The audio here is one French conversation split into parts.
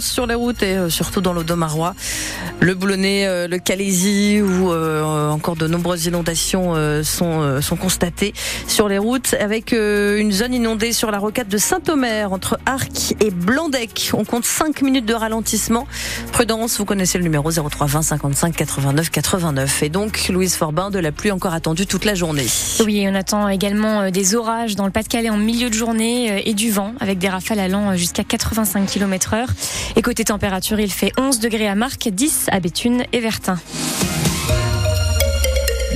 sur les routes et euh, surtout dans l'Audomarois. Le Boulonnais, euh, le Calaisie ou euh, encore de nombreuses inondations sont, sont constatées sur les routes avec une zone inondée sur la rocade de Saint-Omer entre Arc et Blandec. On compte 5 minutes de ralentissement. Prudence, vous connaissez le numéro 03 20 55 89 89. Et donc, Louise Forbin, de la pluie encore attendue toute la journée. Oui, on attend également des orages dans le Pas-de-Calais en milieu de journée et du vent avec des rafales allant jusqu'à 85 km heure. Et côté température, il fait 11 degrés à Marc, 10 à Béthune et Vertin.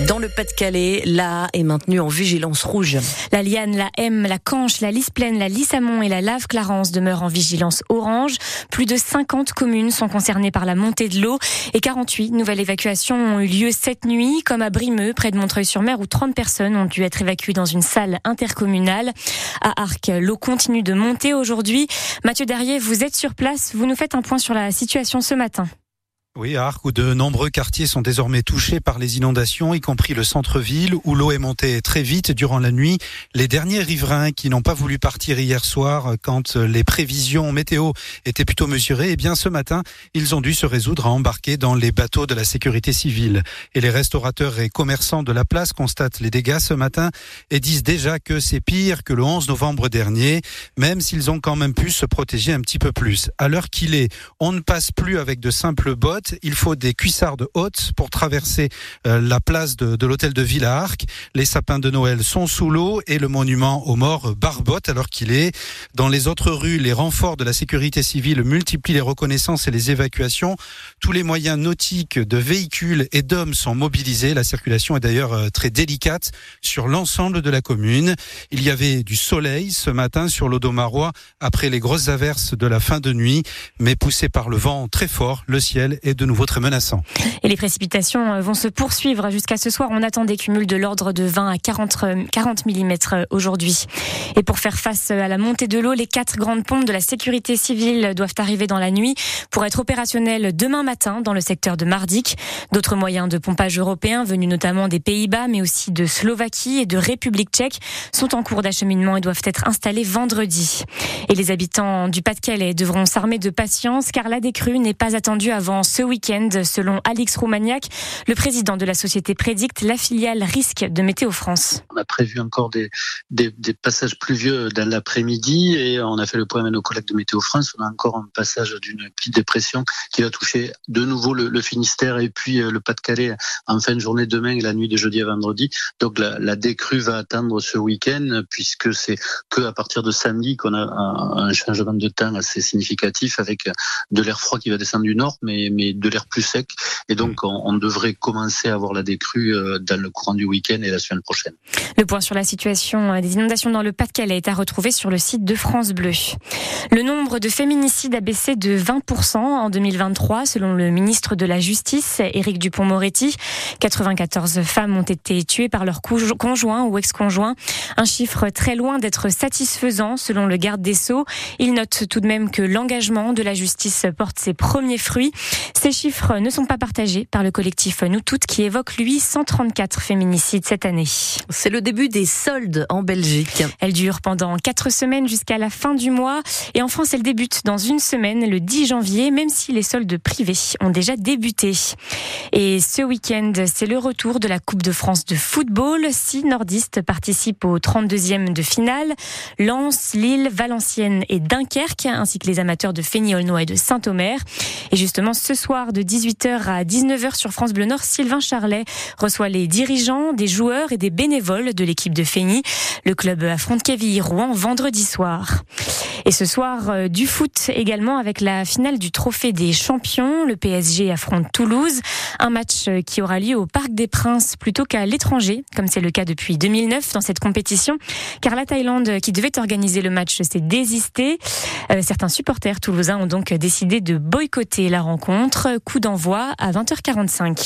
Dans le Pas-de-Calais, la est maintenue en vigilance rouge. La Liane, la M, la Canche, la Lys Plaine, la Lissamont et la Lave Clarence demeurent en vigilance orange. Plus de 50 communes sont concernées par la montée de l'eau et 48 nouvelles évacuations ont eu lieu cette nuit, comme à Brimeux, près de Montreuil-sur-Mer, où 30 personnes ont dû être évacuées dans une salle intercommunale. À Arc, l'eau continue de monter aujourd'hui. Mathieu Derrier, vous êtes sur place. Vous nous faites un point sur la situation ce matin. Oui, Arc, où de nombreux quartiers sont désormais touchés par les inondations, y compris le centre-ville, où l'eau est montée très vite durant la nuit. Les derniers riverains qui n'ont pas voulu partir hier soir, quand les prévisions météo étaient plutôt mesurées, eh bien, ce matin, ils ont dû se résoudre à embarquer dans les bateaux de la sécurité civile. Et les restaurateurs et commerçants de la place constatent les dégâts ce matin et disent déjà que c'est pire que le 11 novembre dernier, même s'ils ont quand même pu se protéger un petit peu plus. À l'heure qu'il est, on ne passe plus avec de simples bottes il faut des cuissardes hautes pour traverser euh, la place de, l'hôtel de ville Arc. Les sapins de Noël sont sous l'eau et le monument aux morts barbote alors qu'il est. Dans les autres rues, les renforts de la sécurité civile multiplient les reconnaissances et les évacuations. Tous les moyens nautiques de véhicules et d'hommes sont mobilisés. La circulation est d'ailleurs euh, très délicate sur l'ensemble de la commune. Il y avait du soleil ce matin sur l'Odomarois après les grosses averses de la fin de nuit, mais poussé par le vent très fort, le ciel est de nouveau très menaçant. Et les précipitations euh, vont se poursuivre jusqu'à ce soir. On attend des cumuls de l'ordre de 20 à 40, 40 mm aujourd'hui. Et pour faire face à la montée de l'eau, les quatre grandes pompes de la sécurité civile doivent arriver dans la nuit pour être opérationnelles demain matin dans le secteur de Mardik. D'autres moyens de pompage européens venus notamment des Pays-Bas, mais aussi de Slovaquie et de République tchèque sont en cours d'acheminement et doivent être installés vendredi. Et les habitants du Pas-de-Calais devront s'armer de patience car la décrue n'est pas attendue avant ce week-end. Selon Alix Roumaniac, le président de la société Prédicte, la filiale risque de Météo France. On a prévu encore des, passages pluvieux dans l'après-midi et on a fait le point avec nos collègues de Météo France. On a encore un passage d'une petite dépression qui va toucher de nouveau le, Finistère et puis euh, le Pas-de-Calais en fin de journée demain et la nuit de jeudi à vendredi. Donc la, la décrue va atteindre ce week-end puisque c'est que à partir de samedi qu'on a un, changement de temps assez significatif avec de l'air froid qui va descendre du nord, mais de l'air plus sec. Et donc, mm. on, devrait commencer à avoir la décrue euh, dans le courant du week-end et la semaine prochaine. Le point sur la situation euh, des inondations dans le Pas-de-Calais est à retrouver sur le site de France Bleu. Le nombre de féminicides a baissé de 20% en 2023, selon le ministre de la Justice, Éric Dupont-Moretti. 94 femmes ont été tuées par leur conjoint ou ex-conjoint. Un chiffre très loin d'être satisfaisant, selon le garde des Sceaux. Il note tout de même que l'engagement de la justice porte ses premiers fruits. Ces chiffres ne sont pas partagés par le collectif Nous Toutes qui évoque, lui, 134 féminicides cette année. C'est le début des soldes en Belgique. Elle dure pendant quatre semaines jusqu'à la fin du mois. Et en France, elle débute dans une semaine, le 10 janvier, même si les soldes privés ont déjà débuté. Et ce week-end, c'est le retour de la Coupe de France de football. Six nordistes participent au 32e de finale. Lens, Lille, Valenciennes et Dunkerque, ainsi que les amateurs de Fény-Aulnois et de Saint-Omer. Et justement, ce soir, de 18h à 19h sur France Bleu Nord, Sylvain Charlet reçoit les dirigeants, des joueurs et des bénévoles de l'équipe de Feigny. Le club affronte Kevin Rouen vendredi soir. Et ce soir, euh, du foot également avec la finale du Trophée des Champions. Le PSG affronte Toulouse. Un match euh, qui aura lieu au Parc des Princes plutôt qu'à l'étranger, comme c'est le cas depuis 2009 dans cette compétition. Car la Thaïlande, euh, qui devait organiser le match, s'est désistée. certains supporters toulousains ont donc décidé de boycotter la rencontre. Coup d'envoi à 20h45.